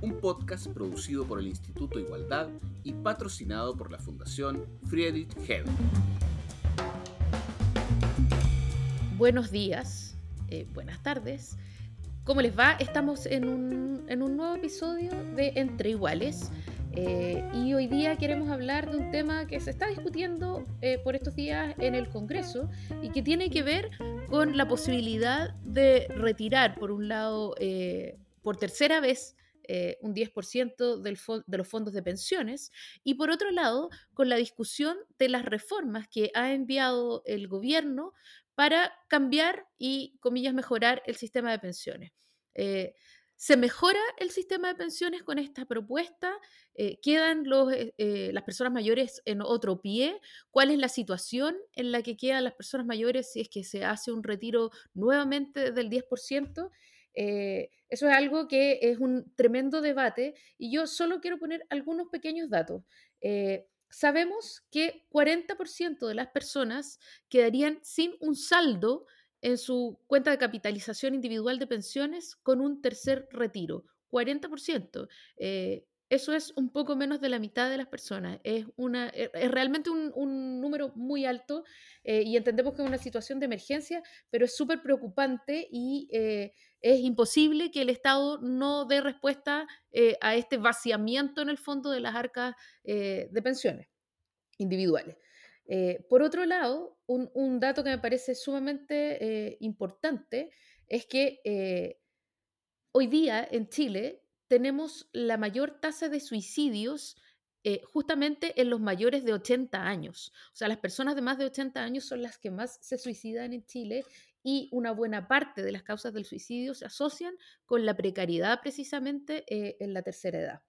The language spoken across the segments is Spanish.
Un podcast producido por el Instituto Igualdad y patrocinado por la Fundación Friedrich Hebel. Buenos días, eh, buenas tardes. ¿Cómo les va? Estamos en un, en un nuevo episodio de Entre Iguales. Eh, y hoy día queremos hablar de un tema que se está discutiendo eh, por estos días en el Congreso y que tiene que ver con la posibilidad de retirar, por un lado, por tercera vez, un 10% del de los fondos de pensiones y por otro lado con la discusión de las reformas que ha enviado el gobierno para cambiar y, comillas, mejorar el sistema de pensiones. Eh, ¿Se mejora el sistema de pensiones con esta propuesta? Eh, ¿Quedan los, eh, las personas mayores en otro pie? ¿Cuál es la situación en la que quedan las personas mayores si es que se hace un retiro nuevamente del 10%? Eso es algo que es un tremendo debate y yo solo quiero poner algunos pequeños datos sabemos que 40% de las personas quedarían sin un saldo en su cuenta de capitalización individual de pensiones con un tercer retiro. 40%. Eh, eso es un poco menos de la mitad de las personas. Es, una, e, es realmente un, número muy alto eh, y entendemos que es una situación de emergencia, pero es súper preocupante y eh, es imposible que el Estado no dé respuesta eh, a este vaciamiento en el fondo de las arcas de pensiones individuales. por otro lado, un, un, dato que me parece sumamente importante es que hoy día en Chile tenemos la mayor tasa de suicidios eh, justamente en los mayores de 80 años. O sea, las personas de más de 80 años son las que más se suicidan en Chile y una buena parte de las causas del suicidio se asocian con la precariedad precisamente eh, en la tercera edad.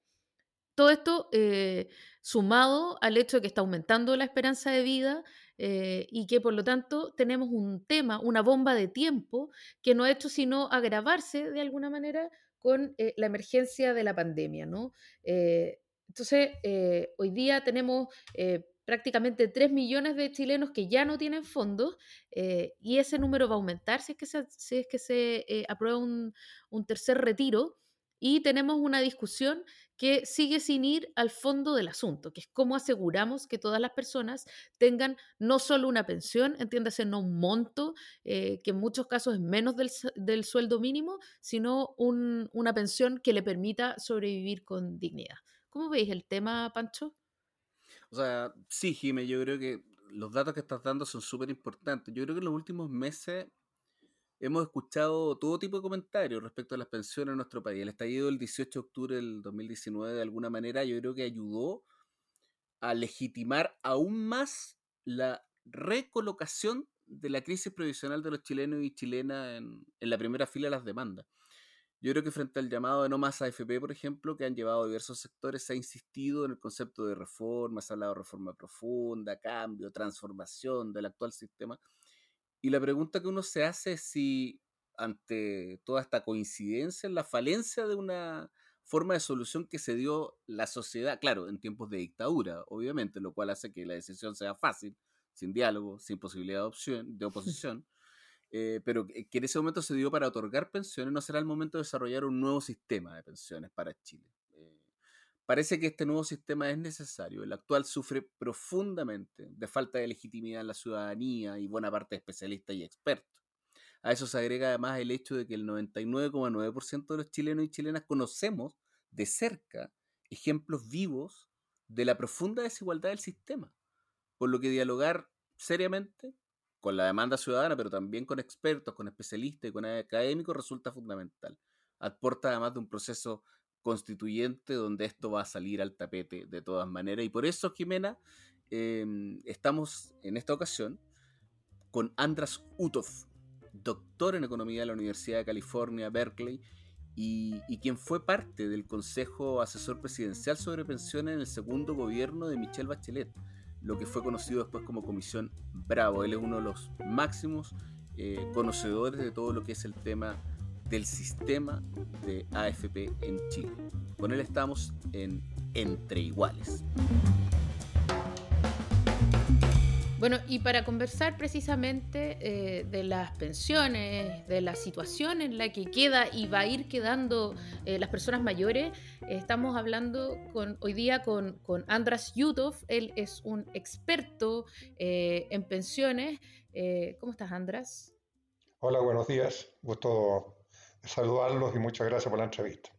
Todo esto eh, sumado al hecho de que está aumentando la esperanza de vida y que por lo tanto tenemos un tema, una bomba de tiempo que no ha hecho sino agravarse de alguna manera con eh, la emergencia de la pandemia, ¿no? Eh, entonces, eh, hoy día tenemos prácticamente 3 millones de chilenos que ya no tienen fondos y ese número va a aumentar si es que se, si es que se aprueba un, un tercer retiro y tenemos una discusión que sigue sin ir al fondo del asunto, que es cómo aseguramos que todas las personas tengan no solo una pensión, entiéndase, no un monto, eh, que en muchos casos es menos del, sueldo mínimo, sino una pensión que le permita sobrevivir con dignidad. ¿Cómo veis el tema, Pancho? O sea, sí, Jime, yo creo que los datos que estás dando son súper importantes. Yo creo que en los últimos meses hemos escuchado todo tipo de comentarios respecto a las pensiones en nuestro país. El estallido del 18 de octubre del 2019, de alguna manera, yo creo que ayudó a legitimar aún más la recolocación de la crisis previsional de los chilenos y chilenas en, la primera fila de las demandas. Yo creo que frente al llamado de no más AFP, por ejemplo, que han llevado diversos sectores, se ha insistido en el concepto de reforma, se ha hablado de reforma profunda, cambio, transformación del actual sistema, y la pregunta que uno se hace es si ante toda esta coincidencia, la falencia de una forma de solución que se dio la sociedad, claro, en tiempos de dictadura, obviamente, lo cual hace que la decisión sea fácil, sin diálogo, sin posibilidad de, opción, de oposición, eh, pero que en ese momento se dio para otorgar pensiones, no será el momento de desarrollar un nuevo sistema de pensiones para Chile. Parece que este nuevo sistema es necesario. El actual sufre profundamente de falta de legitimidad en la ciudadanía y buena parte de especialistas y expertos. A eso se agrega además el hecho de que el 99,9% de los chilenos y chilenas conocemos de cerca ejemplos vivos de la profunda desigualdad del sistema. Por lo que dialogar seriamente con la demanda ciudadana, pero también con expertos, con especialistas y con académicos resulta fundamental. Aporta además de un proceso constituyente donde esto va a salir al tapete de todas maneras. Y por eso, Jimena, em, estamos en esta ocasión con Andras Utov, doctor en economía de la Universidad de California, Berkeley, y, quien fue parte del Consejo Asesor Presidencial sobre Pensiones en el segundo gobierno de Michelle Bachelet. lo que fue conocido después como Comisión Bravo. Él es uno de los máximos eh, conocedores de todo lo que es el tema del sistema de AFP en Chile. Con él estamos en Entre Iguales. Bueno, y para conversar precisamente eh, de las pensiones, de la situación en la que queda y va a ir quedando eh, las personas mayores, estamos hablando con, hoy día con, con Andras Yutov. Él es un experto eh, en pensiones. ¿Cómo estás, Andras? Hola, buenos días. Gusto saludarlos y muchas gracias por la entrevista.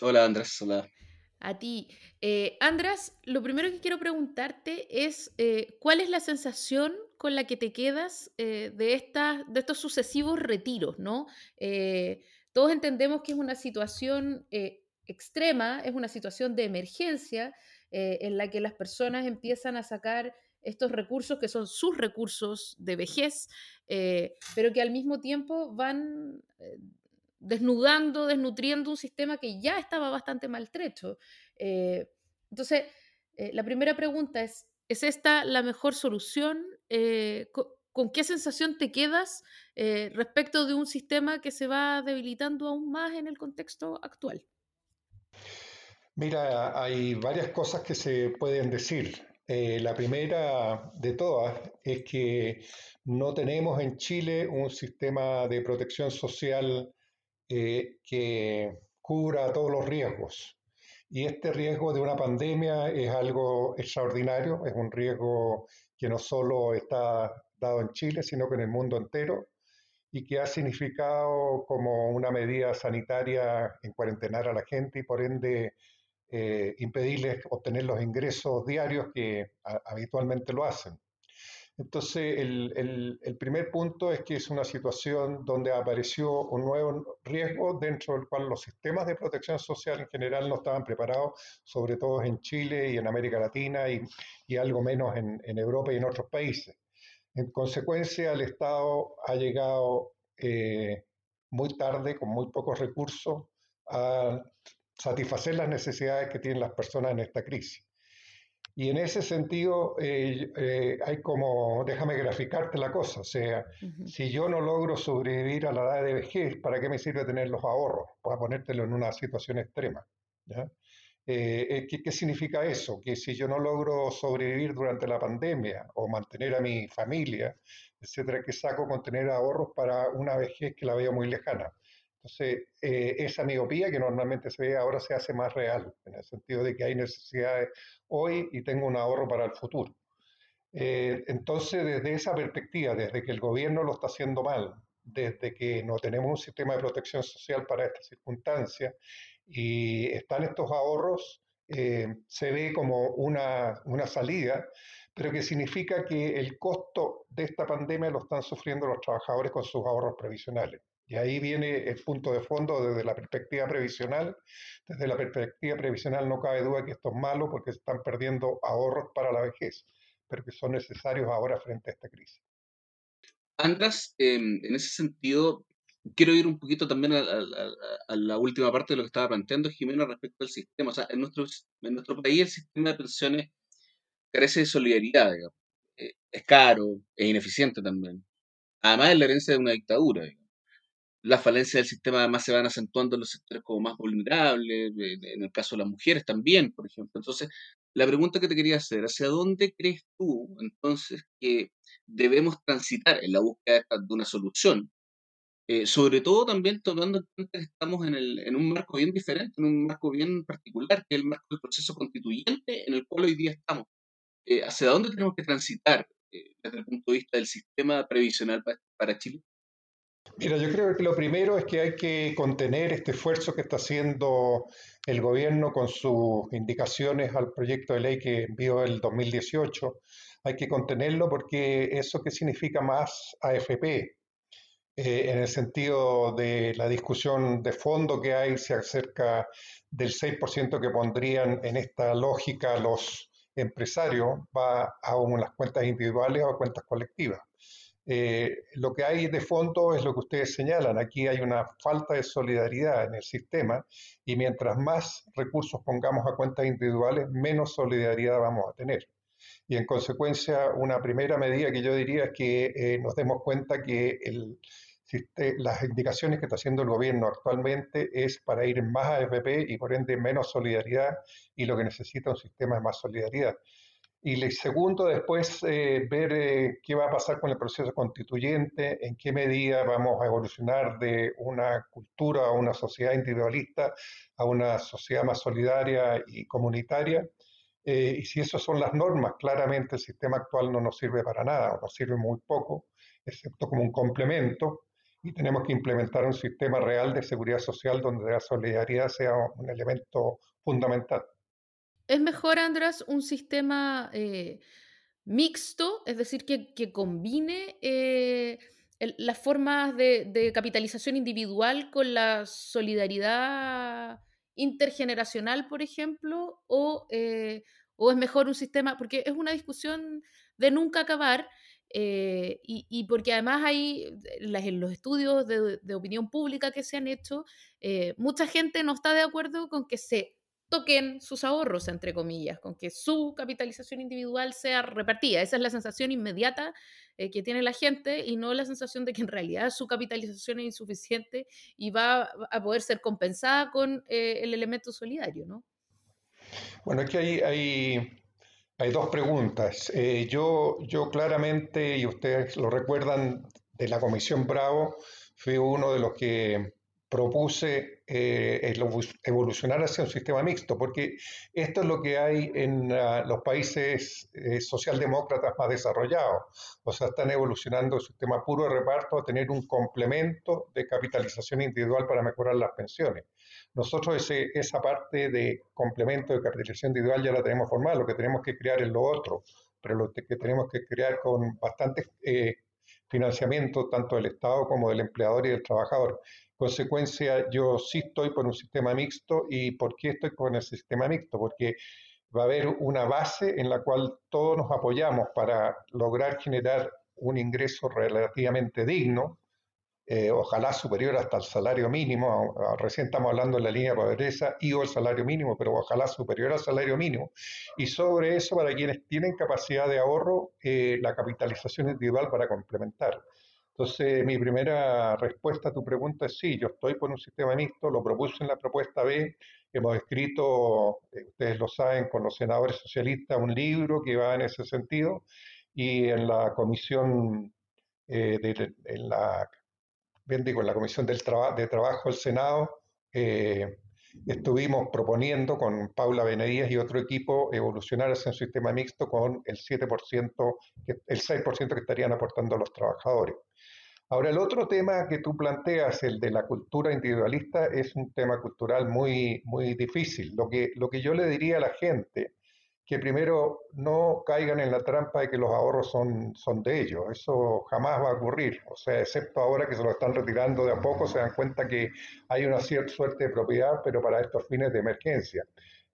Hola, Andrés. Hola a ti. Eh, Andras, lo primero que quiero preguntarte es eh, cuál es la sensación con la que te quedas eh, de, estas, de estos sucesivos retiros, ¿no? todos entendemos que es una situación extrema, es una situación de emergencia en la que las personas empiezan a sacar estos recursos que son sus recursos de vejez, pero que al mismo tiempo van desnudando, desnutriendo un sistema que ya estaba bastante maltrecho. Eh, entonces, eh, la primera pregunta es, ¿es esta la mejor solución? Eh, ¿con, qué sensación te quedas respecto de un sistema que se va debilitando aún más en el contexto actual? Mira, hay varias cosas que se pueden decir. la primera de todas es que no tenemos en Chile un sistema de protección social que cubra todos los riesgos. Y este riesgo de una pandemia es algo extraordinario, es un riesgo que no solo está dado en Chile, sino que en el mundo entero, y que ha significado como una medida sanitaria en cuarentenar a la gente y por ende eh, impedirles obtener los ingresos diarios que habitualmente lo hacen. Entonces, el, primer punto es que es una situación donde apareció un nuevo riesgo dentro del cual los sistemas de protección social en general no estaban preparados, sobre todo en Chile y en América Latina y, algo menos en, Europa y en otros países. En consecuencia, el Estado ha llegado eh, muy tarde, con muy pocos recursos, a satisfacer las necesidades que tienen las personas en esta crisis. Y en ese sentido, eh, eh, hay como, déjame graficarte la cosa, o sea, si yo no logro sobrevivir a la edad de vejez, ¿para qué me sirve tener los ahorros? Para ponértelo en una situación extrema. Eh, ¿qué, ¿qué, significa eso? Que si yo no logro sobrevivir durante la pandemia o mantener a mi familia, etcétera, ¿qué saco con tener ahorros para una vejez que la veo muy lejana? Entonces, eh, esa miopía que normalmente se ve ahora se hace más real, en el sentido de que hay necesidades hoy y tengo un ahorro para el futuro. Eh, entonces, desde esa perspectiva, desde que el gobierno lo está haciendo mal, desde que no tenemos un sistema de protección social para estas circunstancias y están estos ahorros, eh, se ve como una, una salida, pero que significa que el costo de esta pandemia lo están sufriendo los trabajadores con sus ahorros previsionales. Y ahí viene el punto de fondo desde la perspectiva previsional. Desde la perspectiva previsional no cabe duda que esto es malo porque se están perdiendo ahorros para la vejez, pero que son necesarios ahora frente a esta crisis. András, em, en ese sentido, quiero ir un poquito también a, la última parte de lo que estaba planteando Jimena respecto al sistema. O sea, en nuestro, en nuestro país el sistema de pensiones carece de solidaridad, eh, es caro, es ineficiente también. Además es la herencia de una dictadura. Digamos las falencias del sistema además se van acentuando en los sectores como más vulnerables, en el caso de las mujeres también, por ejemplo. Entonces, la pregunta que te quería hacer, ¿hacia dónde crees tú entonces que debemos transitar en la búsqueda de una solución? Eh, sobre todo también tomando en cuenta que estamos en, el, en, un marco bien diferente, en un marco bien particular, que es el marco del proceso constituyente en el cual hoy día estamos. Eh, ¿Hacia dónde tenemos que transitar eh, desde el punto de vista del sistema previsional para Chile? Mira, yo creo que lo primero es que hay que contener este esfuerzo que está haciendo el gobierno con sus indicaciones al proyecto de ley que envió el 2018. Hay que contenerlo porque eso que significa más AFP, eh, en el sentido de la discusión de fondo que hay se acerca del 6% que pondrían en esta lógica los empresarios, va a las cuentas individuales o a cuentas colectivas. Eh, lo que hay de fondo es lo que ustedes señalan. Aquí hay una falta de solidaridad en el sistema y mientras más recursos pongamos a cuentas individuales, menos solidaridad vamos a tener. Y en consecuencia, una primera medida que yo diría es que eh, nos demos cuenta que el, las indicaciones que está haciendo el gobierno actualmente es para ir más AFP y por ende menos solidaridad y lo que necesita un sistema es más solidaridad. Y el segundo, después eh, ver eh, qué va a pasar con el proceso constituyente, en qué medida vamos a evolucionar de una cultura a una sociedad individualista a una sociedad más solidaria y comunitaria. Eh, y si esas son las normas, claramente el sistema actual no nos sirve para nada, o nos sirve muy poco, excepto como un complemento, y tenemos que implementar un sistema real de seguridad social donde la solidaridad sea un elemento fundamental. ¿Es mejor, András, un sistema eh, mixto, es decir, que, combine eh, las formas de, capitalización individual con la solidaridad intergeneracional, por ejemplo? O, eh, ¿O es mejor un sistema? Porque es una discusión de nunca acabar. Y, porque además hay en los estudios de, opinión pública que se han hecho, mucha gente no está de acuerdo con que se toquen sus ahorros, entre comillas, con que su capitalización individual sea repartida. Esa es la sensación inmediata eh, que tiene la gente y no la sensación de que en realidad su capitalización es insuficiente y va a poder ser compensada con eh, el elemento solidario, ¿no? Bueno, aquí hay, hay, hay dos preguntas. Eh, yo, yo claramente, y ustedes lo recuerdan, de la Comisión Bravo, fui uno de los que propuse eh, evolucionar hacia un sistema mixto, porque esto es lo que hay en ah, los países eh, socialdemócratas más desarrollados. O sea, están evolucionando el sistema puro de reparto a tener un complemento de capitalización individual para mejorar las pensiones. Nosotros esa parte de complemento de capitalización individual ya la tenemos formada, lo que tenemos que crear es lo otro, pero lo que tenemos que crear con bastante eh, financiamiento tanto del Estado como del empleador y del trabajador consecuencia, yo sí estoy por un sistema mixto. ¿Y por qué estoy con el sistema mixto? Porque va a haber una base en la cual todos nos apoyamos para lograr generar un ingreso relativamente digno, eh, ojalá superior hasta el salario mínimo, recién estamos hablando de la línea de pobreza y o el salario mínimo, pero ojalá superior al salario mínimo. Y sobre eso, para quienes tienen capacidad de ahorro, eh, la capitalización individual para complementar. Entonces, mi primera respuesta a tu pregunta es sí, yo estoy por un sistema mixto, lo propuse en la propuesta B, hemos escrito, eh, ustedes lo saben, con los senadores socialistas un libro que va en ese sentido y en la comisión eh, de, en la, bien digo, en la comisión del de trabajo del Senado eh, estuvimos proponiendo con Paula Benedías y otro equipo evolucionar hacia un sistema mixto con el 7%, el 6% que estarían aportando los trabajadores. Ahora, el otro tema que tú planteas, el de la cultura individualista, es un tema cultural muy, muy difícil. Lo que, lo que yo le diría a la gente, que primero no caigan en la trampa de que los ahorros son, son de ellos. Eso jamás va a ocurrir. O sea, excepto ahora que se lo están retirando de a poco, se dan cuenta que hay una cierta suerte de propiedad, pero para estos fines de emergencia.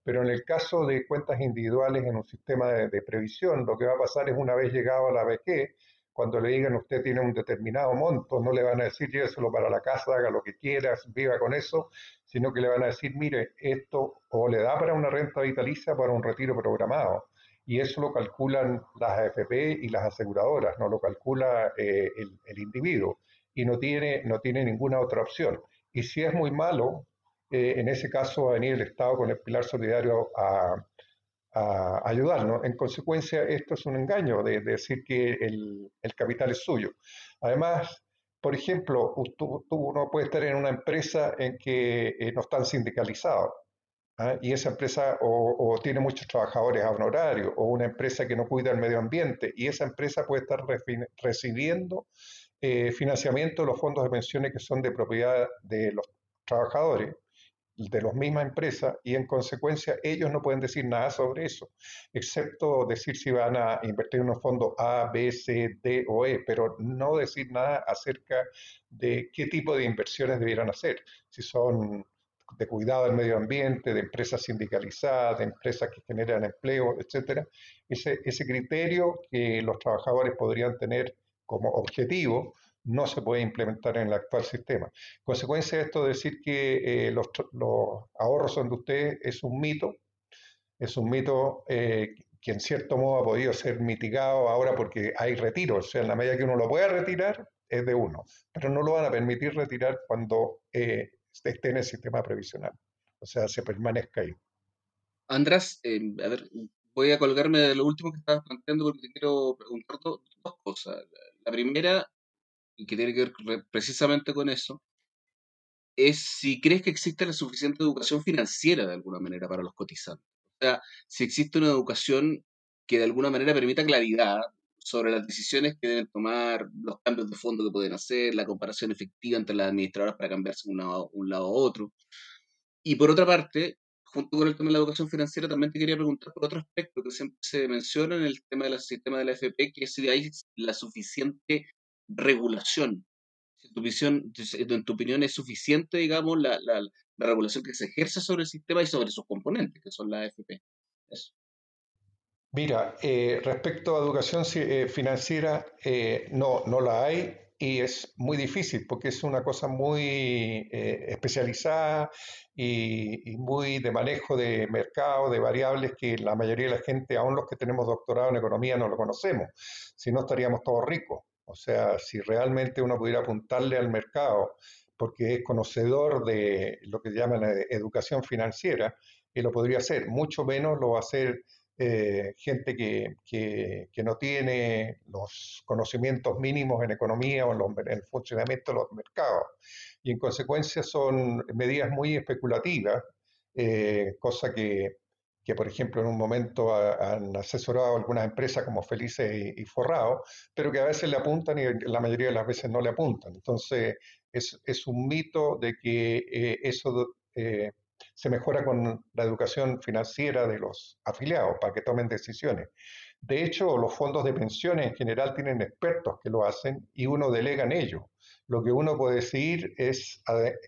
Pero en el caso de cuentas individuales en un sistema de, previsión, lo que va a pasar es una vez llegado a la vejez, cuando le digan usted tiene un determinado monto, no le van a decir lléveselo para la casa, haga lo que quieras, viva con eso, sino que le van a decir, mire, esto o le da para una renta vitalicia para un retiro programado. Y eso lo calculan las AFP y las aseguradoras, no lo calcula eh, el, individuo. Y no tiene, no tiene ninguna otra opción. Y si es muy malo, eh, en ese caso va a venir el Estado con el pilar solidario a, ayudarnos. En consecuencia, esto es un engaño de, decir que el, capital es suyo. Además, por ejemplo, tú, uno puede estar en una empresa en que eh, no están sindicalizados. ¿ah? Y esa empresa o, tiene muchos trabajadores a honorario o una empresa que no cuida el medio ambiente y esa empresa puede estar recibiendo eh, financiamiento de los fondos de pensiones que son de propiedad de los trabajadores de las mismas empresas y en consecuencia ellos no pueden decir nada sobre eso, excepto decir si van a invertir en un fondo A, B, C, D o E, pero no decir nada acerca de qué tipo de inversiones debieran hacer, si son de cuidado del medio ambiente, de empresas sindicalizadas, de empresas que generan empleo, etcétera. Ese, ese criterio que los trabajadores podrían tener como objetivo no se puede implementar en el actual sistema. Consecuencia de esto, decir que eh, los, ahorros son de ustedes es un mito, es un mito eh, que en cierto modo ha podido ser mitigado ahora porque hay retiro, o sea, en la medida que uno lo pueda retirar, es de uno, pero no lo van a permitir retirar cuando eh, esté en el sistema previsional, o sea, se permanezca ahí. András, eh, a ver, voy a colgarme de lo último que estabas planteando porque te quiero preguntar dos, cosas. La primera, y que tiene que ver precisamente con eso, es si crees que existe la suficiente educación financiera de alguna manera para los cotizantes. O sea, si existe una educación que de alguna manera permita claridad sobre las decisiones que deben tomar, los cambios de fondo que pueden hacer, la comparación efectiva entre las administradoras para cambiarse de un lado a otro. Y por otra parte, junto con el tema de la educación financiera, también te quería preguntar por otro aspecto que siempre se menciona en el tema del sistema de la FP, que es si hay la suficiente regulación. Si tu visión, en tu opinión, es suficiente, digamos, la, la, la, regulación que se ejerce sobre el sistema y sobre sus componentes, que son la AFP. Mira, eh, respecto a educación eh, financiera, eh, no, no la hay y es muy difícil porque es una cosa muy eh, especializada y, muy de manejo de mercado, de variables que la mayoría de la gente, aún los que tenemos doctorado en economía, no lo conocemos. Si no, estaríamos todos ricos. O sea, si realmente uno pudiera apuntarle al mercado porque es conocedor de lo que llaman educación financiera, y lo podría hacer. Mucho menos lo va a hacer eh, gente que, que, no tiene los conocimientos mínimos en economía o en, el funcionamiento de los mercados. Y en consecuencia son medidas muy especulativas, eh, cosa que, que, por ejemplo, en un momento han asesorado algunas empresas como Felices y, Forrado, pero que a veces le apuntan y la mayoría de las veces no le apuntan. Entonces, es, un mito de que eh, eso se mejora con la educación financiera de los afiliados para que tomen decisiones. De hecho, los fondos de pensiones en general tienen expertos que lo hacen y uno delega en ello. Lo que uno puede decidir es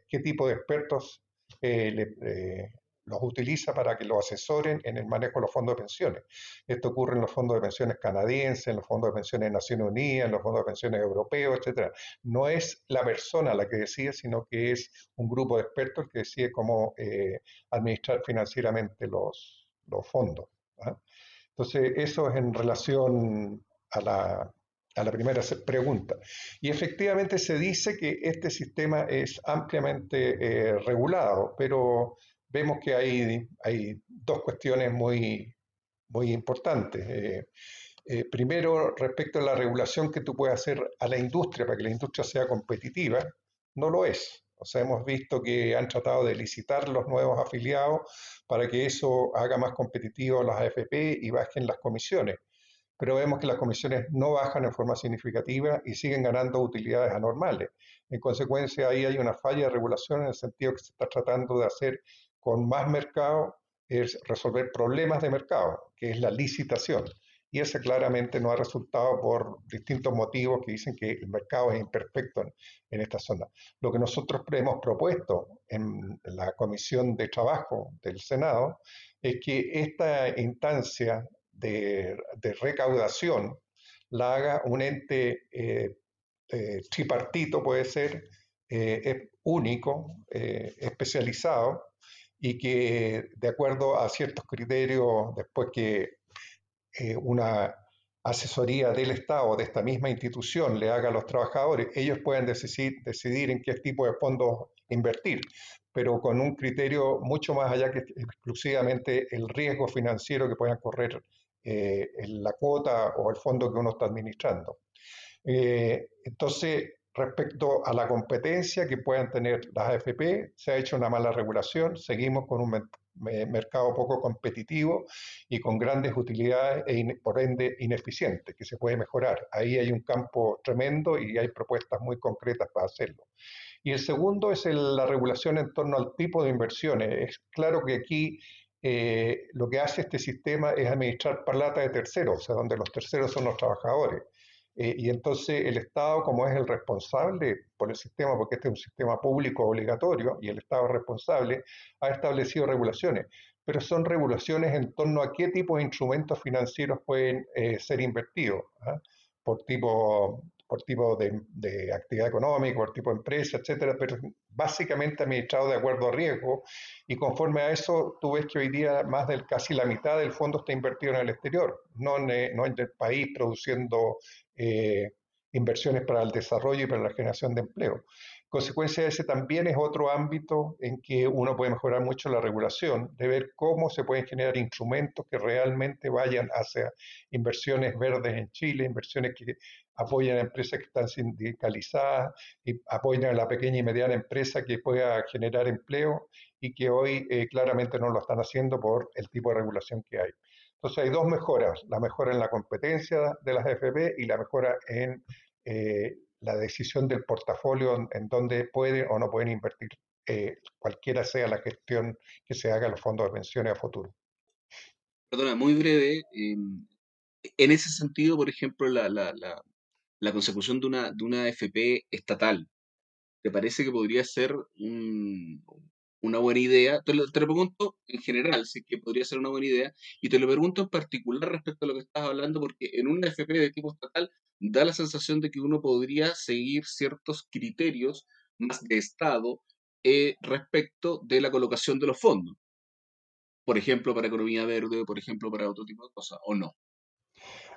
qué tipo de expertos eh, le, eh, los utiliza para que lo asesoren en el manejo de los fondos de pensiones. Esto ocurre en los fondos de pensiones canadienses, en los fondos de pensiones de Naciones Unidas, en los fondos de pensiones europeos, etc. No es la persona la que decide, sino que es un grupo de expertos que decide cómo eh, administrar financieramente los, fondos. ¿ah? Entonces, eso es en relación a la, a la primera pregunta. Y efectivamente se dice que este sistema es ampliamente eh, regulado, pero vemos que hay, hay dos cuestiones muy, muy importantes. Eh, eh, primero, respecto a la regulación que tú puedes hacer a la industria para que la industria sea competitiva, no lo es. O sea, hemos visto que han tratado de licitar los nuevos afiliados para que eso haga más competitivo a las AFP y bajen las comisiones. Pero vemos que las comisiones no bajan en forma significativa y siguen ganando utilidades anormales. En consecuencia, ahí hay una falla de regulación en el sentido que se está tratando de hacer con más mercado es resolver problemas de mercado, que es la licitación. Y ese claramente no ha resultado por distintos motivos que dicen que el mercado es imperfecto en, esta zona. Lo que nosotros hemos propuesto en la Comisión de Trabajo del Senado es que esta instancia de, recaudación la haga un ente eh, eh, tripartito, puede ser, eh, único, especializado, y que de acuerdo a ciertos criterios, después que eh, una asesoría del Estado, de esta misma institución, le haga a los trabajadores, ellos pueden decidir, decidir en qué tipo de fondos invertir, pero con un criterio mucho más allá que exclusivamente el riesgo financiero que puedan correr eh, en la cuota o el fondo que uno está administrando. Eh, entonces, Respecto a la competencia que puedan tener las AFP, se ha hecho una mala regulación, seguimos con un mercado poco competitivo y con grandes utilidades e por ende ineficiente, que se puede mejorar. Ahí hay un campo tremendo y hay propuestas muy concretas para hacerlo. Y el segundo es la regulación en torno al tipo de inversiones. Es claro que aquí eh, lo que hace este sistema es administrar plata de terceros, o sea, donde los terceros son los trabajadores. Eh, y entonces el Estado, como es el responsable por el sistema, porque este es un sistema público obligatorio y el Estado es responsable, ha establecido regulaciones. Pero son regulaciones en torno a qué tipo de instrumentos financieros pueden eh, ser invertidos. ¿ah? Por tipo por tipo de, actividad económica, por tipo de empresa, etcétera, pero básicamente administrado de acuerdo a riesgo. Y conforme a eso, tú ves que hoy día más del casi la mitad del fondo está invertido en el exterior, no en, no en el país produciendo eh, inversiones para el desarrollo y para la generación de empleo. Consecuencia de ese también es otro ámbito en que uno puede mejorar mucho la regulación, de ver cómo se pueden generar instrumentos que realmente vayan hacia inversiones verdes en Chile, inversiones que apoyen a empresas que están sindicalizadas y apoyen a la pequeña y mediana empresa que pueda generar empleo y que hoy eh, claramente no lo están haciendo por el tipo de regulación que hay. Entonces hay dos mejoras, la mejora en la competencia de las FP y la mejora en eh, la decisión del portafolio en, donde dónde pueden o no pueden invertir, eh, cualquiera sea la gestión que se haga en los fondos de pensiones a futuro. Perdona, muy breve. Em, en ese sentido, por ejemplo, la, la, la, la consecución de una, de una FP estatal, ¿te parece que podría ser un, una buena idea. Te lo, pregunto en general, si que podría ser una buena idea, y te lo pregunto en particular respecto a lo que estás hablando, porque en una FP de tipo estatal da la sensación de que uno podría seguir ciertos criterios más de Estado eh, respecto de la colocación de los fondos. Por ejemplo, para economía verde, por ejemplo, para otro tipo de cosas, o no.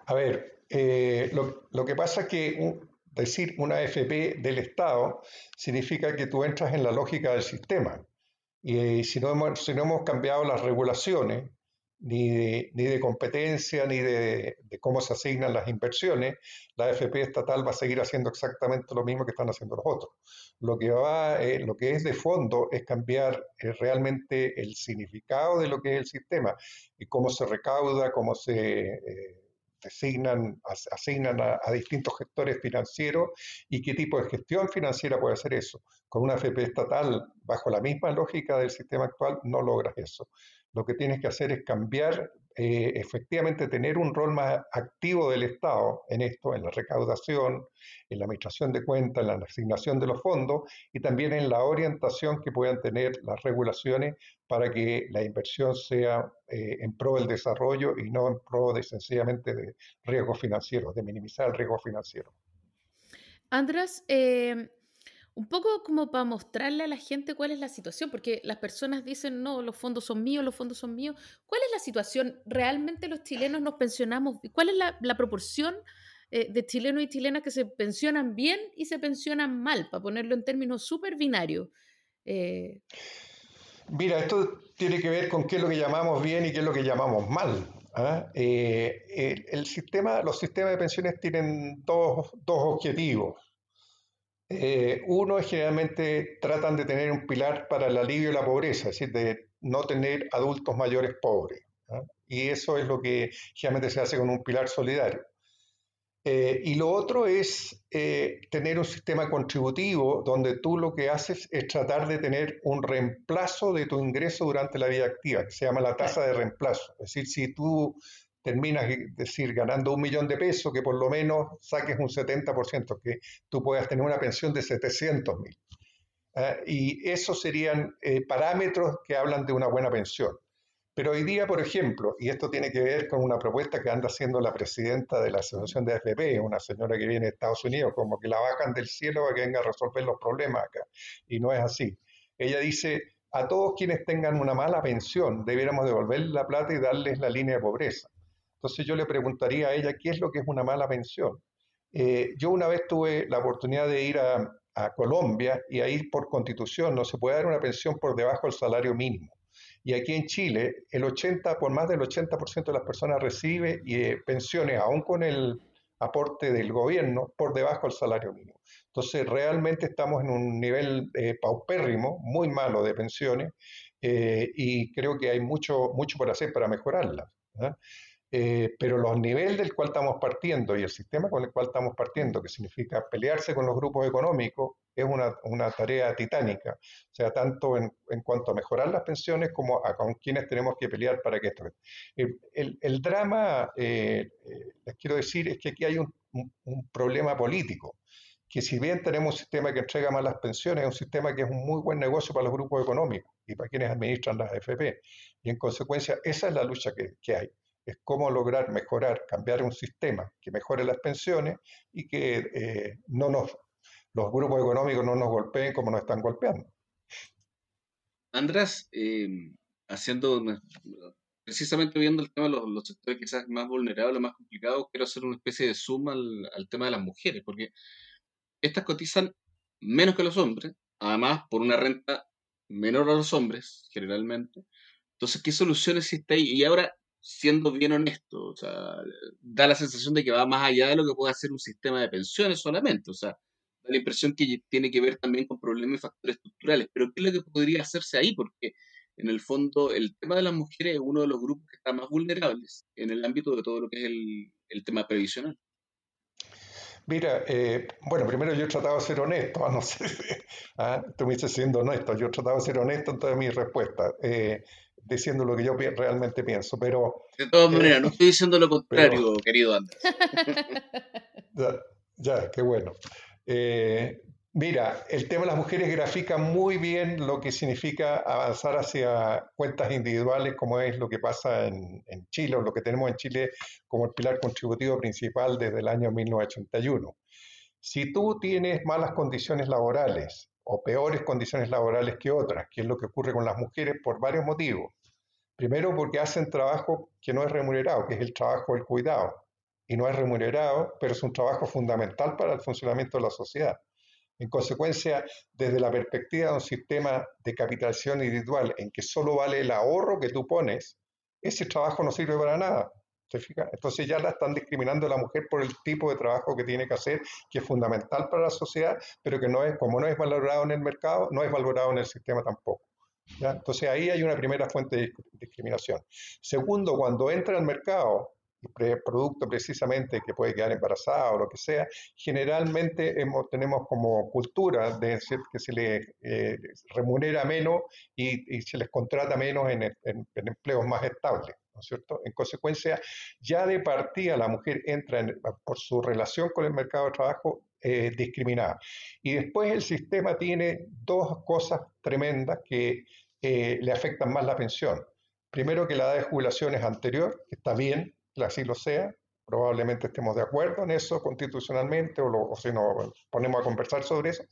A ver, eh, lo, lo, que pasa es que decir una FP del Estado significa que tú entras en la lógica del sistema. Y eh, si, no hemos, si no hemos cambiado las regulaciones, ni de, ni de competencia, ni de, cómo se asignan las inversiones, la FP estatal va a seguir haciendo exactamente lo mismo que están haciendo los otros. Lo que, va, eh, lo que es de fondo es cambiar eh, realmente el significado de lo que es el sistema y cómo se recauda, cómo se designan, asignan a, distintos gestores financieros y qué tipo de gestión financiera puede hacer eso. Con una FP estatal, bajo la misma lógica del sistema actual, no logras eso. Lo que tienes que hacer es cambiar eh, efectivamente tener un rol más activo del Estado en esto, en la recaudación, en la administración de cuentas, en la asignación de los fondos y también en la orientación que puedan tener las regulaciones para que la inversión sea eh, en pro del desarrollo y no en pro de sencillamente de riesgos financieros, de minimizar el riesgo financiero. Andrés, eh, un poco como para mostrarle a la gente cuál es la situación, porque las personas dicen, no, los fondos son míos, los fondos son míos. ¿Cuál es la situación? ¿Realmente los chilenos nos pensionamos? ¿Cuál es la, proporción eh, de chilenos y chilenas que se pensionan bien y se pensionan mal, para ponerlo en términos súper binarios? Eh, Mira, esto tiene que ver con qué es lo que llamamos bien y qué es lo que llamamos mal. ¿ah? Eh, el, sistema, los sistemas de pensiones tienen dos, dos objetivos. Eh, uno es generalmente tratan de tener un pilar para el alivio de la pobreza, es decir, de no tener adultos mayores pobres. Y eso es lo que generalmente se hace con un pilar solidario. Eh, y lo otro es eh, tener un sistema contributivo donde tú lo que haces es tratar de tener un reemplazo de tu ingreso durante la vida activa, que se llama la tasa de reemplazo. Es decir, si tú terminas decir, ganando un millón de pesos, que por lo menos saques un 70%, que tú puedas tener una pensión de 700 mil. ¿ah? y esos serían eh, parámetros que hablan de una buena pensión. Pero hoy día, por ejemplo, y esto tiene que ver con una propuesta que anda haciendo la presidenta de la Asociación de AFP, una señora que viene de Estados Unidos, como que la bajan del cielo para que venga a resolver los problemas acá. Y no es así. Ella dice, a todos quienes tengan una mala pensión, debiéramos devolverles la plata y darles la línea de pobreza. Entonces yo le preguntaría a ella qué es lo que es una mala pensión. Eh, yo una vez tuve la oportunidad de ir a, Colombia y ahí por constitución no se puede dar una pensión por debajo del salario mínimo. Y aquí en Chile, el 80, por más del 80% de las personas recibe eh, pensiones, aún con el aporte del gobierno, por debajo del salario mínimo. Entonces, realmente estamos en un nivel eh, paupérrimo, muy malo de pensiones, y creo que hay mucho, mucho por hacer para mejorarlas. Eh, pero los niveles del cual estamos partiendo y el sistema con el cual estamos partiendo, que significa pelearse con los grupos económicos, es una, tarea titánica. O sea, tanto en, cuanto a mejorar las pensiones como a con quienes tenemos que pelear para que esto... El, el, drama, eh, eh, les quiero decir, es que aquí hay un, problema político que si bien tenemos un sistema que entrega más las pensiones, es un sistema que es un muy buen negocio para los grupos económicos y para quienes administran las AFP. Y en consecuencia, esa es la lucha que hay es cómo lograr mejorar, cambiar un sistema que mejore las pensiones y que eh, no nos, los grupos económicos no nos golpeen como nos están golpeando. Andrés, eh, haciendo precisamente viendo el tema de los, sectores quizás más vulnerables, más complicados, quiero hacer una especie de suma al, tema de las mujeres, porque estas cotizan menos que los hombres, además por una renta menor a los hombres, generalmente. Entonces, ¿qué soluciones existe ahí? Y ahora, siendo bien honesto, o sea, da la sensación de que va más allá de lo que puede hacer un sistema de pensiones solamente, o sea, da la impresión que tiene que ver también con problemas y factores estructurales, pero ¿qué es lo que podría hacerse ahí? Porque en el fondo el tema de las mujeres es uno de los grupos que está más vulnerables en el ámbito de todo lo que es el, tema previsional. Mira, eh, bueno, primero yo he tratado de ser honesto, no sé, ah, tú me dices siendo honesto, yo he tratado de ser honesto en todas mis respuestas, eh, diciendo lo que yo realmente pienso, pero... De todas eh, maneras, no estoy diciendo lo contrario, querido Andrés. ya, ya, qué bueno. Mira, el tema de las mujeres grafica muy bien lo que significa avanzar hacia cuentas individuales, como es lo que pasa en, Chile, o lo que tenemos en Chile como el pilar contributivo principal desde el año 1981. Si tú tienes malas condiciones laborales o peores condiciones laborales que otras, que es lo que ocurre con las mujeres por varios motivos. Primero, porque hacen trabajo que no es remunerado, que es el trabajo del cuidado. Y no es remunerado, pero es un trabajo fundamental para el funcionamiento de la sociedad. En consecuencia, desde la perspectiva de un sistema de capitalización individual en que solo vale el ahorro que tú pones, ese trabajo no sirve para nada. Entonces ya la están discriminando a la mujer por el tipo de trabajo que tiene que hacer, que es fundamental para la sociedad, pero que no es, como no es valorado en el mercado, no es valorado en el sistema tampoco. Entonces ahí hay una primera fuente de discriminación. Segundo, cuando entra al mercado producto precisamente que puede quedar embarazada o lo que sea, generalmente tenemos como cultura de decir que se les eh, remunera menos y, se les contrata menos en, empleos más estables. ¿No es cierto? En consecuencia, ya de partida la mujer entra por su relación con el mercado de trabajo eh, discriminada. Y después el sistema tiene dos cosas tremendas que eh, le afectan más la pensión. Primero que la edad de jubilación es anterior, que está bien, así lo sea, probablemente estemos de acuerdo en eso constitucionalmente o, si nos ponemos a conversar sobre eso.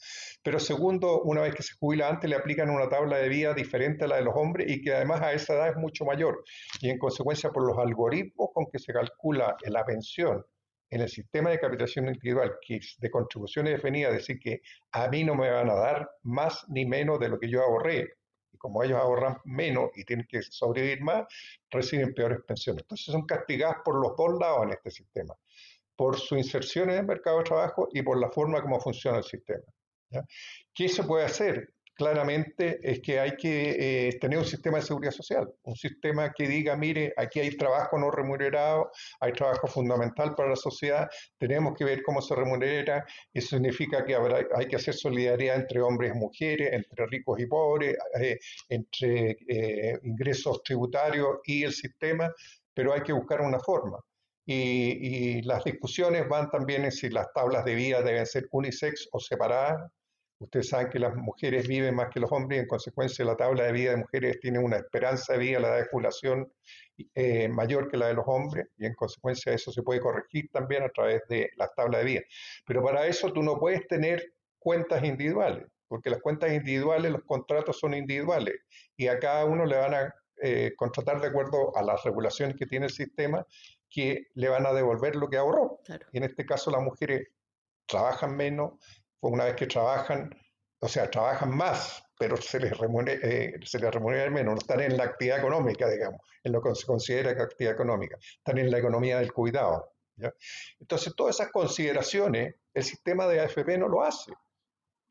Pero segundo, una vez que se jubila antes, le aplican una tabla de vida diferente a la de los hombres y que además a esa edad es mucho mayor. Y en consecuencia, por los algoritmos con que se calcula la pensión en el sistema de capitalización individual, que es de contribuciones definidas, decir que a mí no me van a dar más ni menos de lo que yo ahorré, como ellos ahorran menos y tienen que sobrevivir más, reciben peores pensiones. Entonces son castigadas por los dos lados en este sistema, por su inserción en el mercado de trabajo y por la forma como funciona el sistema. ¿Qué se puede hacer? Claramente es que hay que eh, tener un sistema de seguridad social, un sistema que diga, mire, aquí hay trabajo no remunerado, hay trabajo fundamental para la sociedad, tenemos que ver cómo se remunera, eso significa que hay que hacer solidaridad entre hombres y mujeres, entre ricos y pobres, eh, entre eh, ingresos tributarios y el sistema, pero hay que buscar una forma. Y, y las discusiones van también en si las tablas de vida deben ser unisex o separadas, Ustedes saben que las mujeres viven más que los hombres y en consecuencia la tabla de vida de mujeres tiene una esperanza de vida, la edad de jubilación eh, mayor que la de los hombres y en consecuencia eso se puede corregir también a través de la tabla de vida. Pero para eso tú no puedes tener cuentas individuales, porque las cuentas individuales, los contratos son individuales y a cada uno le van a eh, contratar de acuerdo a las regulaciones que tiene el sistema que le van a devolver lo que ahorró. Y en este caso las mujeres trabajan menos, una vez que trabajan, o sea, trabajan más, pero se les, remunera, eh, menos, no están en la actividad económica, digamos, en lo que se considera actividad económica, están en la economía del cuidado. Entonces, todas esas consideraciones, el sistema de AFP no lo hace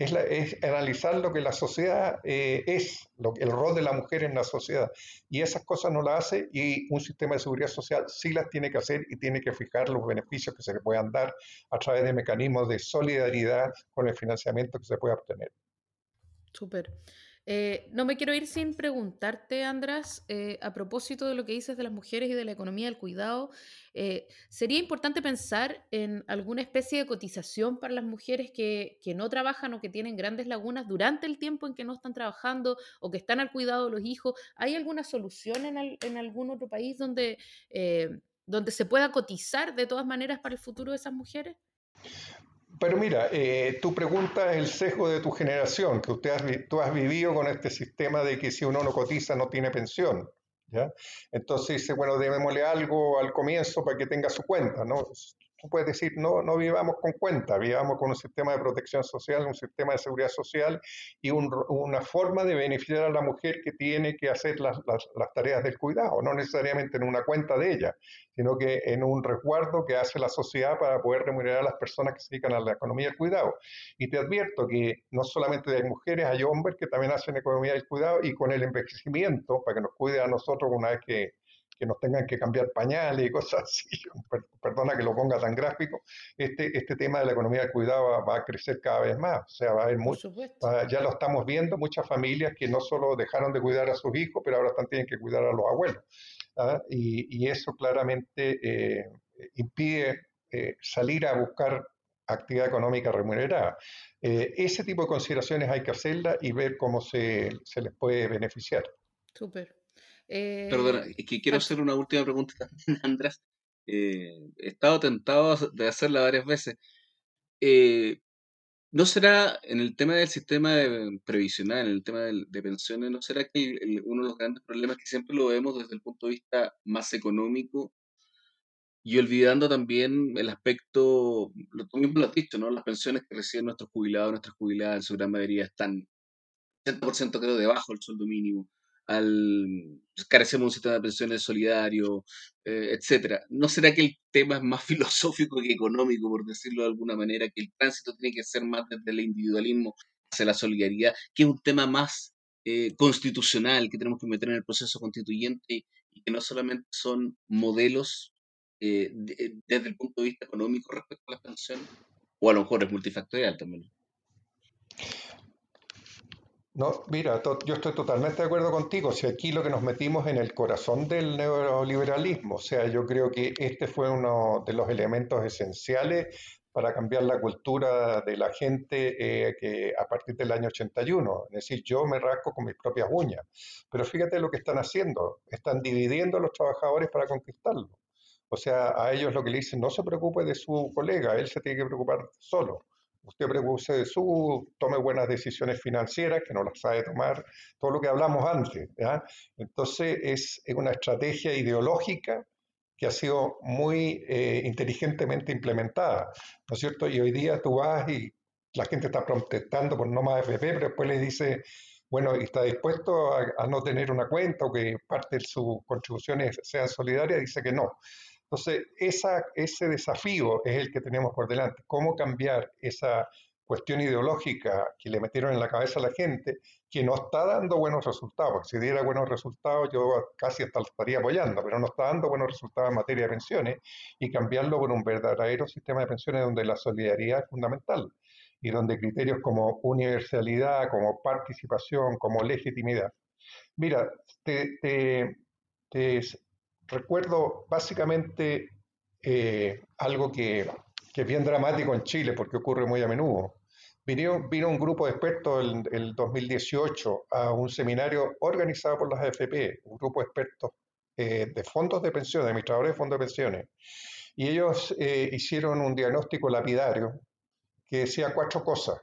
es, analizar lo que la sociedad eh, es, lo, el rol de la mujer en la sociedad. Y esas cosas no las hace y un sistema de seguridad social sí las tiene que hacer y tiene que fijar los beneficios que se le puedan dar a través de mecanismos de solidaridad con el financiamiento que se pueda obtener. Súper. Eh, no me quiero ir sin preguntarte, András, eh, a propósito de lo que dices de las mujeres y de la economía del cuidado, eh, ¿sería importante pensar en alguna especie de cotización para las mujeres que, no trabajan o que tienen grandes lagunas durante el tiempo en que no están trabajando o que están al cuidado de los hijos? ¿Hay alguna solución en, en algún otro país donde, donde se pueda cotizar de todas maneras para el futuro de esas mujeres? Pero mira, eh, tu pregunta es el sesgo de tu generación, que usted tú has vivido con este sistema de que si uno no cotiza no tiene pensión. ¿ya? Entonces dice, bueno, démosle algo al comienzo para que tenga su cuenta. ¿no? Puedes decir, no, no vivamos con cuenta, vivamos con un sistema de protección social, un sistema de seguridad social y una forma de beneficiar a la mujer que tiene que hacer las, las, tareas del cuidado, no necesariamente en una cuenta de ella, sino que en un resguardo que hace la sociedad para poder remunerar a las personas que se dedican a la economía del cuidado. Y te advierto que no solamente hay mujeres, hay hombres que también hacen economía del cuidado y con el envejecimiento, para que nos cuide a nosotros una vez que que nos tengan que cambiar pañales y cosas así, perdona que lo ponga tan gráfico, este, este tema de la economía del cuidado va, a crecer cada vez más. O sea, va a haber mucho, ya lo estamos viendo, muchas familias que no solo dejaron de cuidar a sus hijos, pero ahora están, tienen que cuidar a los abuelos. ¿ah? Y, y, eso claramente eh, impide eh, salir a buscar actividad económica remunerada. Eh, ese tipo de consideraciones hay que hacerlas y ver cómo se, se les puede beneficiar. Súper. Perdona, eh, es que quiero hacer una última pregunta también, Andrés. Eh, he estado tentado de hacerla varias veces. Eh, ¿No será en el tema del sistema previsional, en el tema de, pensiones, no será que uno de los grandes problemas que siempre lo vemos desde el punto de vista más económico y olvidando también el aspecto, lo, tú mismo lo has dicho, ¿no? Las pensiones que reciben nuestros jubilados, nuestras jubiladas en su gran mayoría están 80% creo debajo del sueldo mínimo pues, carecemos de un sistema de pensiones solidario, eh, etcétera. ¿No será que el tema es más filosófico que económico, por decirlo de alguna manera, que el tránsito tiene que ser más desde el individualismo hacia la solidaridad, que es un tema más eh, constitucional que tenemos que meter en el proceso constituyente y que no solamente son modelos eh, desde el punto de vista económico respecto a las pensiones, o a lo mejor es multifactorial también? No, mira, yo estoy totalmente de acuerdo contigo. Si aquí lo que nos metimos en el corazón del neoliberalismo, o sea, yo creo que este fue uno de los elementos esenciales para cambiar la cultura de la gente eh, que a partir del año 81. Es decir, yo me rasco con mis propias uñas. Pero fíjate lo que están haciendo. Están dividiendo a los trabajadores para conquistarlo. O sea, a ellos lo que le dicen, no se preocupe de su colega, él se tiene que preocupar solo usted preocupe de su, tome buenas decisiones financieras, que no las sabe tomar, todo lo que hablamos antes. Entonces es, una estrategia ideológica que ha sido muy eh, inteligentemente implementada, ¿no es cierto? Y hoy día tú vas y la gente está protestando por no más FP, pero después le dice, bueno, está dispuesto a, a, no tener una cuenta o que parte de sus contribuciones sean solidarias, dice que no. Entonces, esa, ese desafío es el que tenemos por delante. ¿Cómo cambiar esa cuestión ideológica que le metieron en la cabeza a la gente, que no está dando buenos resultados? Porque si diera buenos resultados, yo casi lo estaría apoyando, pero no está dando buenos resultados en materia de pensiones y cambiarlo por un verdadero sistema de pensiones donde la solidaridad es fundamental y donde criterios como universalidad, como participación, como legitimidad. Mira, te, te recuerdo básicamente eh, algo que, que, es bien dramático en Chile porque ocurre muy a menudo. Vino, un grupo de expertos en el 2018 a un seminario organizado por las AFP, un grupo de expertos eh, de fondos de pensiones, administradores de fondos de pensiones, y ellos eh, hicieron un diagnóstico lapidario que decía cuatro cosas.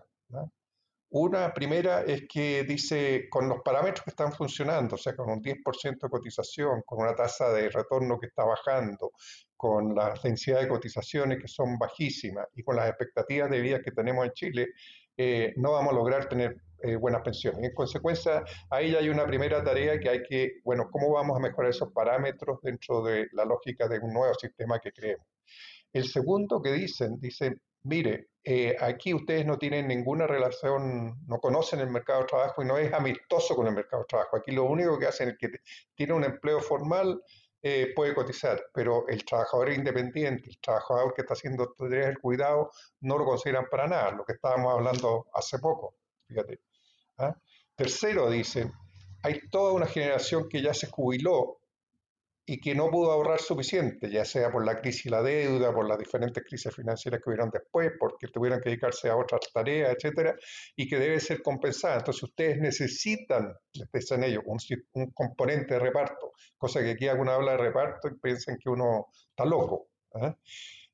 Una primera es que dice, con los parámetros que están funcionando, o sea, con un 10% de cotización, con una tasa de retorno que está bajando, con las densidades de cotizaciones que son bajísimas y con las expectativas de vida que tenemos en Chile, eh, no vamos a lograr tener eh, buenas pensiones. En consecuencia, ahí hay una primera tarea que hay que, bueno, ¿cómo vamos a mejorar esos parámetros dentro de la lógica de un nuevo sistema que creemos? El segundo que dicen, dicen, mire, eh, aquí ustedes no tienen ninguna relación, no conocen el mercado de trabajo y no es amistoso con el mercado de trabajo. Aquí lo único que hacen es que tiene un empleo formal, eh, puede cotizar, pero el trabajador independiente, el trabajador que está haciendo tareas del cuidado, no lo consideran para nada, lo que estábamos hablando hace poco, fíjate. ¿ah? Tercero, dice, hay toda una generación que ya se jubiló y que no pudo ahorrar suficiente, ya sea por la crisis y la deuda, por las diferentes crisis financieras que hubieron después, porque tuvieron que dedicarse a otras tareas, etcétera, y que debe ser compensada. Entonces, ustedes necesitan, les dicen ellos, un, un componente de reparto, cosa que aquí alguna habla de reparto y piensan que uno está loco. ¿eh?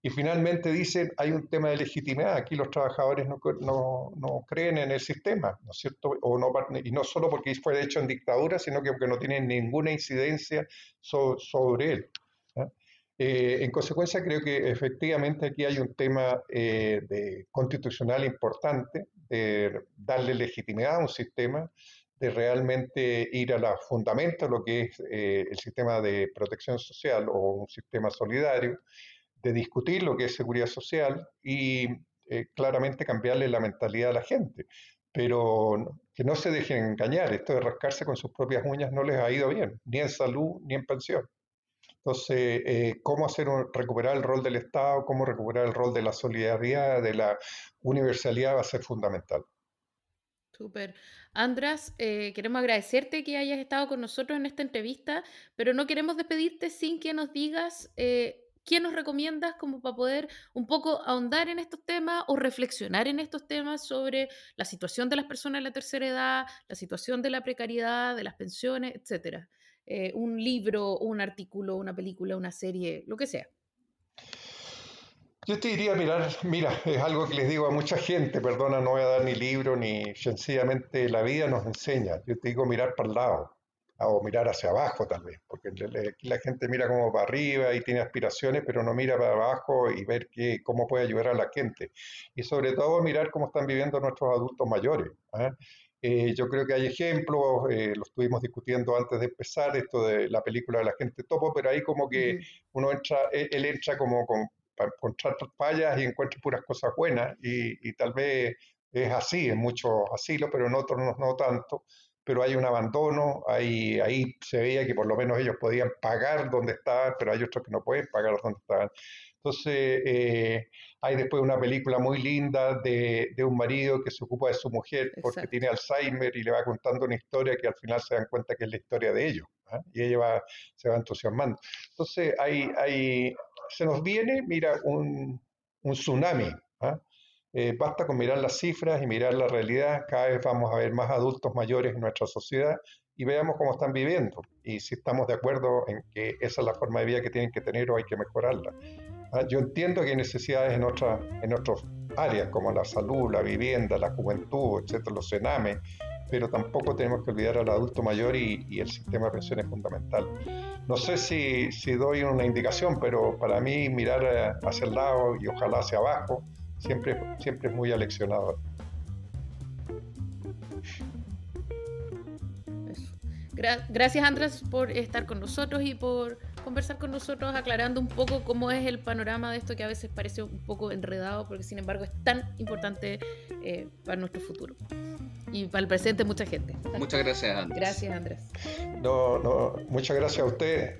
Y finalmente dicen, hay un tema de legitimidad, aquí los trabajadores no, no, no creen en el sistema, ¿no es cierto? O no, y no solo porque fue hecho en dictadura, sino que porque no tienen ninguna incidencia sobre él. Eh, en consecuencia, creo que efectivamente aquí hay un tema eh, de, constitucional importante, de darle legitimidad a un sistema, de realmente ir a los fundamentos, lo que es eh, el sistema de protección social o un sistema solidario, de discutir lo que es seguridad social y eh, claramente cambiarle la mentalidad a la gente. Pero que no se dejen engañar, esto de rascarse con sus propias uñas no les ha ido bien, ni en salud ni en pensión. Entonces, eh, ¿cómo hacer recuperar el rol del Estado, cómo recuperar el rol de la solidaridad, de la universalidad va a ser fundamental. Súper. András, eh, queremos agradecerte que hayas estado con nosotros en esta entrevista, pero no queremos despedirte sin que nos digas ¿qué nos recomiendas como para poder un poco ahondar en estos temas o reflexionar en estos temas sobre la situación de las personas de la tercera edad, la situación de la precariedad, de las pensiones, etcétera? Eh, un libro, un artículo, una película, una serie, lo que sea. Yo te diría mirar, mira, es algo que les digo a mucha gente, perdona, no voy a dar ni libro ni sencillamente la vida nos enseña. Yo te digo mirar para el lado o mirar hacia abajo tal vez, porque aquí la gente mira como para arriba y tiene aspiraciones, pero no mira para abajo y ver qué, cómo puede ayudar a la gente. Y sobre todo mirar cómo están viviendo nuestros adultos mayores. ¿ah? Eh, yo creo que hay ejemplos, eh, lo estuvimos discutiendo antes de empezar, esto de la película de la gente topo, pero ahí como que uno entra, e, él, entra como con, para encontrar fallas y encuentra puras cosas buenas y, y tal vez es así en muchos asilos, pero en otros no, no tanto pero hay un abandono, ahí, ahí se veía que por lo menos ellos podían pagar donde estaban, pero hay otros que no pueden pagar donde estaban. Entonces, eh, hay después una película muy linda de, de, un marido que se ocupa de su mujer porque tiene Alzheimer y le va contando una historia que al final se dan cuenta que es la historia de ellos. ¿ah? Y ella va, se va entusiasmando. Entonces, hay, hay, se nos viene, mira, un, un tsunami. ¿ah? Eh, basta con mirar las cifras y mirar la realidad. Cada vez vamos a ver más adultos mayores en nuestra sociedad y veamos cómo están viviendo y si estamos de acuerdo en que esa es la forma de vida que tienen que tener o hay que mejorarla. Ah, yo entiendo que hay necesidades en, otra, en otras áreas como la salud, la vivienda, la juventud, etcétera, los cenames, pero tampoco tenemos que olvidar al adulto mayor y, y el sistema de pensiones fundamental. No sé si, si doy una indicación, pero para mí mirar eh, hacia el lado y ojalá hacia abajo siempre, siempre es muy aleccionador. Gracias Andrés por estar con nosotros y por conversar con nosotros aclarando un poco cómo es el panorama de esto que a veces parece un poco enredado, porque sin embargo es tan importante eh, para nuestro futuro y para el presente mucha gente. Muchas gracias Andrés. Gracias Andrés. No, no, muchas gracias a usted